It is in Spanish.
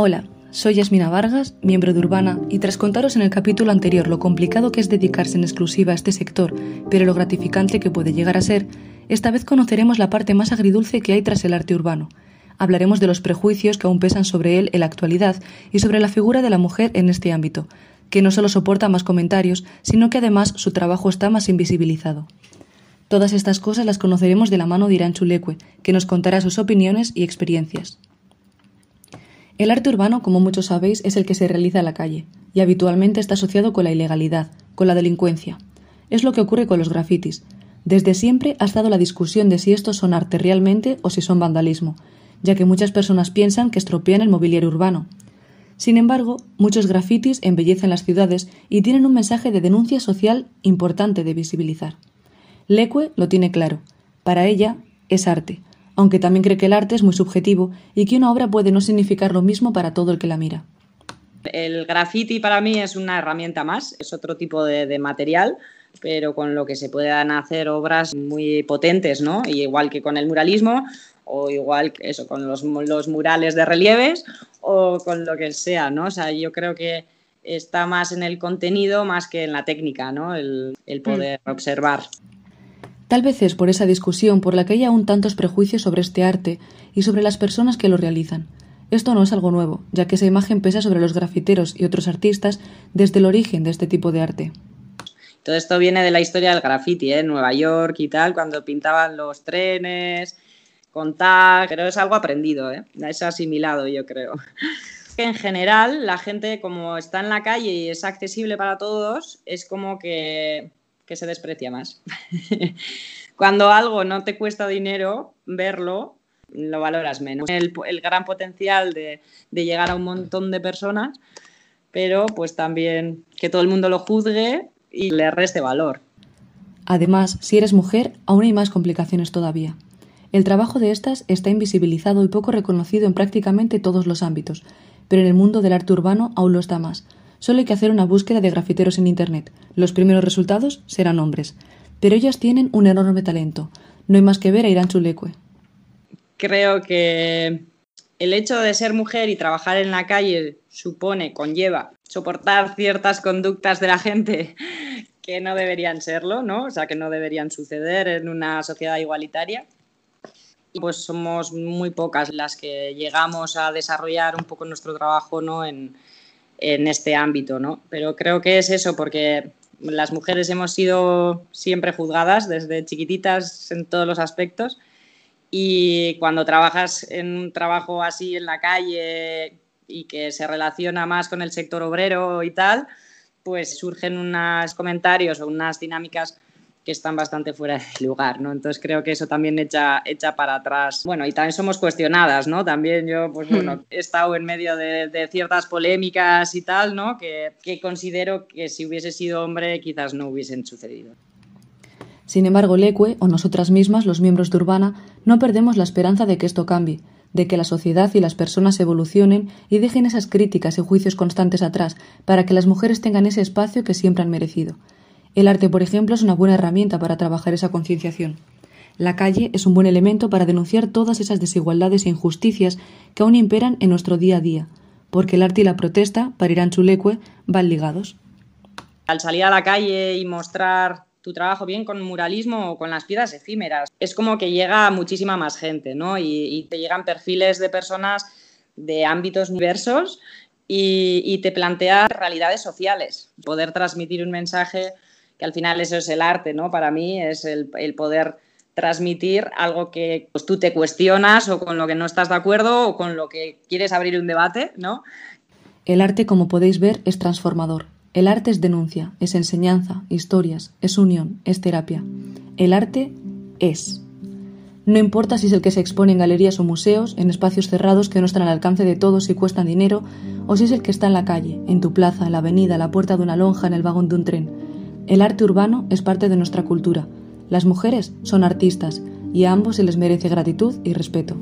Hola, soy Yasmina Vargas, miembro de Urbana, y tras contaros en el capítulo anterior lo complicado que es dedicarse en exclusiva a este sector, pero lo gratificante que puede llegar a ser, esta vez conoceremos la parte más agridulce que hay tras el arte urbano. Hablaremos de los prejuicios que aún pesan sobre él en la actualidad y sobre la figura de la mujer en este ámbito, que no solo soporta más comentarios, sino que además su trabajo está más invisibilizado. Todas estas cosas las conoceremos de la mano de Irán Chulecue, que nos contará sus opiniones y experiencias. El arte urbano, como muchos sabéis, es el que se realiza en la calle, y habitualmente está asociado con la ilegalidad, con la delincuencia. Es lo que ocurre con los grafitis. Desde siempre ha estado la discusión de si estos son arte realmente o si son vandalismo, ya que muchas personas piensan que estropean el mobiliario urbano. Sin embargo, muchos grafitis embellecen las ciudades y tienen un mensaje de denuncia social importante de visibilizar. Leque lo tiene claro. Para ella es arte, aunque también cree que el arte es muy subjetivo y que una obra puede no significar lo mismo para todo el que la mira. El graffiti para mí es una herramienta más, es otro tipo de, material, pero con lo que se puedan hacer obras muy potentes, ¿no? Y igual que con el muralismo, o igual que eso, con los, murales de relieves, o con lo que sea, ¿no? O sea, yo creo que está más en el contenido más que en la técnica, ¿no? El, el poder mm. observar. Tal vez es por esa discusión por la que hay aún tantos prejuicios sobre este arte y sobre las personas que lo realizan. Esto no es algo nuevo, ya que esa imagen pesa sobre los grafiteros y otros artistas desde el origen de este tipo de arte. Todo esto viene de la historia del graffiti, ¿eh? en Nueva York y tal, cuando pintaban los trenes con tag, pero es algo aprendido, ¿eh? es asimilado, yo creo. En general, la gente, como está en la calle y es accesible para todos, es como que que se desprecia más. Cuando algo no te cuesta dinero, verlo, lo valoras menos. El, gran potencial de, llegar a un montón de personas, pero pues también que todo el mundo lo juzgue y le reste valor. Además, si eres mujer, aún hay más complicaciones todavía. El trabajo de estas está invisibilizado y poco reconocido en prácticamente todos los ámbitos, pero en el mundo del arte urbano aún lo está más, Solo hay que hacer una búsqueda de grafiteros en Internet. Los primeros resultados serán hombres. Pero ellas tienen un enorme talento. No hay más que ver a Irán Chulecue. Creo que el hecho de ser mujer y trabajar en la calle supone, conlleva, soportar ciertas conductas de la gente que no deberían serlo, ¿no? O sea, que no deberían suceder en una sociedad igualitaria. Y pues somos muy pocas las que llegamos a desarrollar un poco nuestro trabajo, ¿no? En, en este ámbito, ¿no? Pero creo que es eso, porque las mujeres hemos sido siempre juzgadas desde chiquititas en todos los aspectos y cuando trabajas en un trabajo así en la calle y que se relaciona más con el sector obrero y tal, pues surgen unos comentarios o unas dinámicas que están bastante fuera de lugar, ¿no? Entonces creo que eso también echa, echa para atrás. Bueno, y también somos cuestionadas, ¿no? También yo, pues bueno, hmm. he estado en medio de, ciertas polémicas y tal, ¿no? Que, que considero que si hubiese sido hombre quizás no hubiesen sucedido. Sin embargo, Leque o nosotras mismas, los miembros de Urbana, no perdemos la esperanza de que esto cambie, de que la sociedad y las personas evolucionen y dejen esas críticas y juicios constantes atrás para que las mujeres tengan ese espacio que siempre han merecido. El arte, por ejemplo, es una buena herramienta para trabajar esa concienciación. La calle es un buen elemento para denunciar todas esas desigualdades e injusticias que aún imperan en nuestro día a día, porque el arte y la protesta, para Irán Chulecue, van ligados. Al salir a la calle y mostrar tu trabajo bien con muralismo o con las piedras efímeras, es como que llega muchísima más gente, ¿no? Y, te llegan perfiles de personas de ámbitos diversos y, y te plantea realidades sociales. Poder transmitir un mensaje que al final eso es el arte, ¿no? Para mí es el, poder transmitir algo que pues, tú te cuestionas o con lo que no estás de acuerdo o con lo que quieres abrir un debate, ¿no? El arte, como podéis ver, es transformador. El arte es denuncia, es enseñanza, historias, es unión, es terapia. El arte es. No importa si es el que se expone en galerías o museos, en espacios cerrados que no están al alcance de todos y cuestan dinero, o si es el que está en la calle, en tu plaza, en la avenida, a la puerta de una lonja, en el vagón de un tren. El arte urbano es parte de nuestra cultura. Las mujeres son artistas y a ambos se les merece gratitud y respeto.